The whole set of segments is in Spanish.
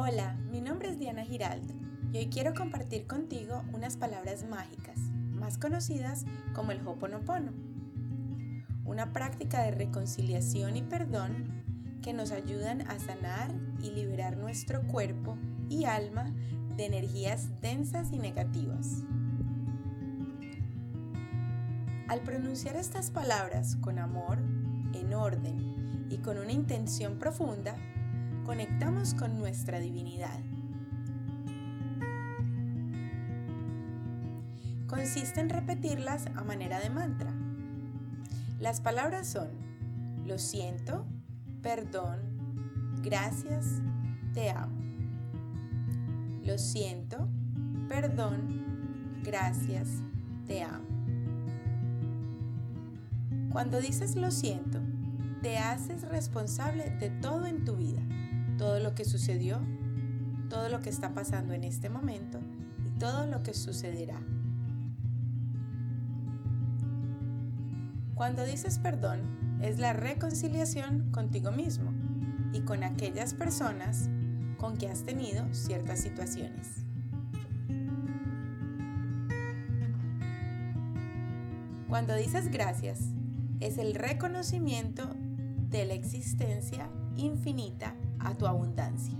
Hola, mi nombre es Diana Giraldo y hoy quiero compartir contigo unas palabras mágicas, más conocidas como el Hoponopono. Una práctica de reconciliación y perdón que nos ayudan a sanar y liberar nuestro cuerpo y alma de energías densas y negativas. Al pronunciar estas palabras con amor, en orden y con una intención profunda, conectamos con nuestra divinidad. Consiste en repetirlas a manera de mantra. Las palabras son lo siento, perdón, gracias, te amo. Lo siento, perdón, gracias, te amo. Cuando dices lo siento, te haces responsable de todo en tu vida todo lo que sucedió, todo lo que está pasando en este momento y todo lo que sucederá. Cuando dices perdón, es la reconciliación contigo mismo y con aquellas personas con que has tenido ciertas situaciones. Cuando dices gracias, es el reconocimiento de la existencia infinita a tu abundancia.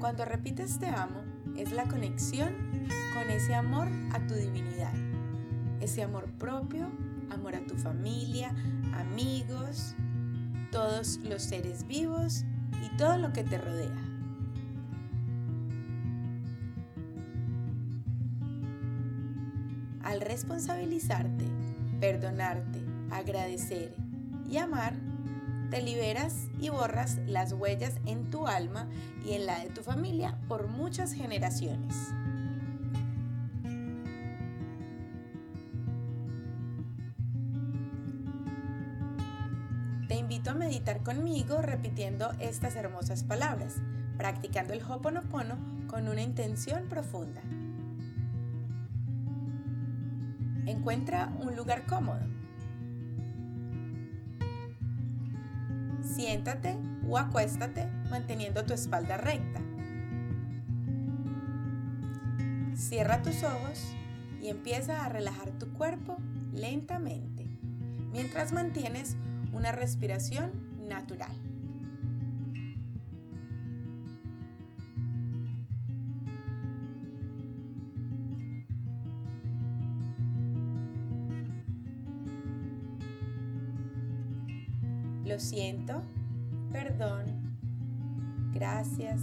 Cuando repites te amo, es la conexión con ese amor a tu divinidad, ese amor propio, amor a tu familia, amigos, todos los seres vivos y todo lo que te rodea. Al responsabilizarte, perdonarte, agradecer y amar, te liberas y borras las huellas en tu alma y en la de tu familia por muchas generaciones. Te invito a meditar conmigo repitiendo estas hermosas palabras, practicando el Hoponopono con una intención profunda. Encuentra un lugar cómodo Siéntate o acuéstate manteniendo tu espalda recta. Cierra tus ojos y empieza a relajar tu cuerpo lentamente mientras mantienes una respiración natural. Lo siento, perdón, gracias,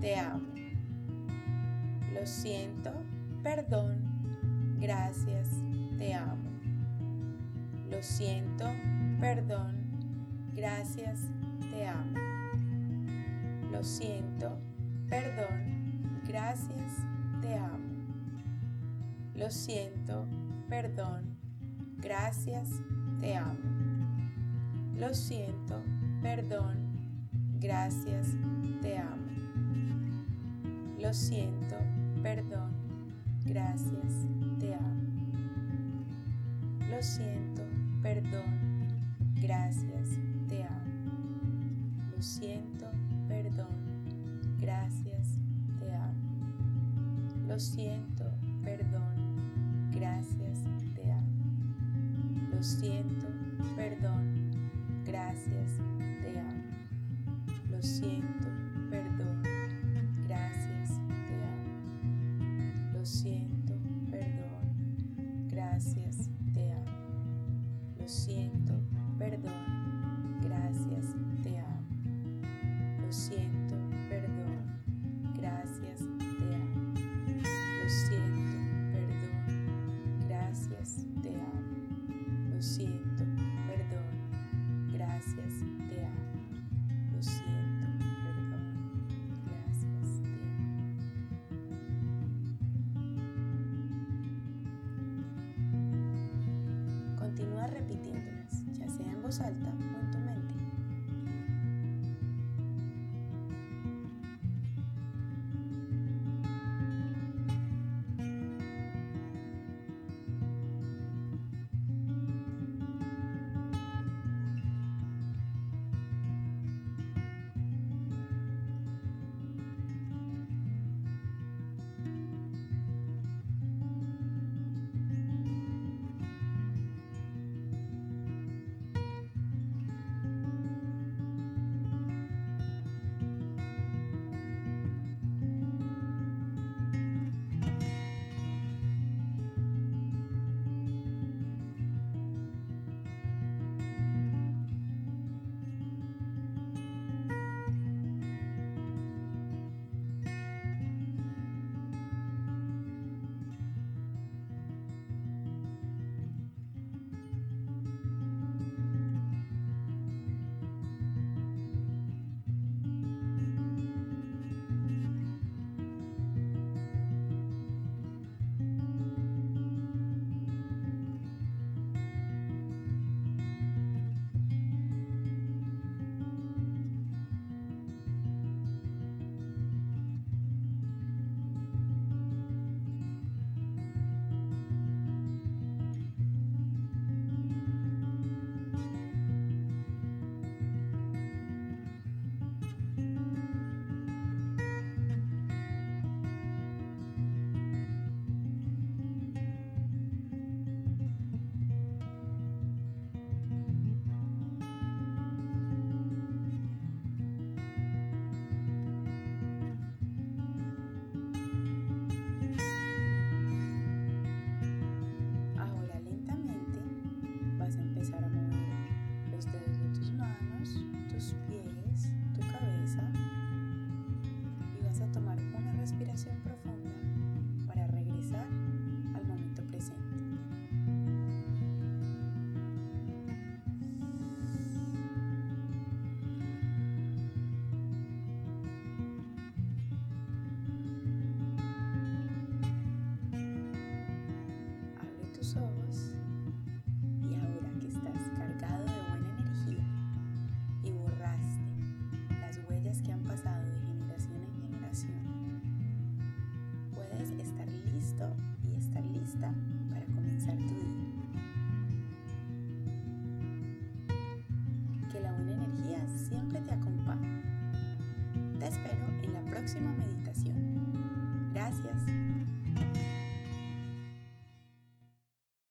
te amo. Lo siento, perdón, gracias, te amo. Lo siento, perdón, gracias, te amo. Lo siento, perdón, gracias, te amo. Lo siento, perdón, gracias, te amo. Lo siento, perdón, gracias, te amo. Lo siento, perdón, gracias, te amo. Lo siento, perdón, gracias, te amo. Lo siento, perdón, gracias, te amo. Lo siento, perdón, gracias, te amo. Lo siento, perdón, gracias, te amo. Lo siento, siempre te acompaña. Te espero en la próxima meditación. Gracias.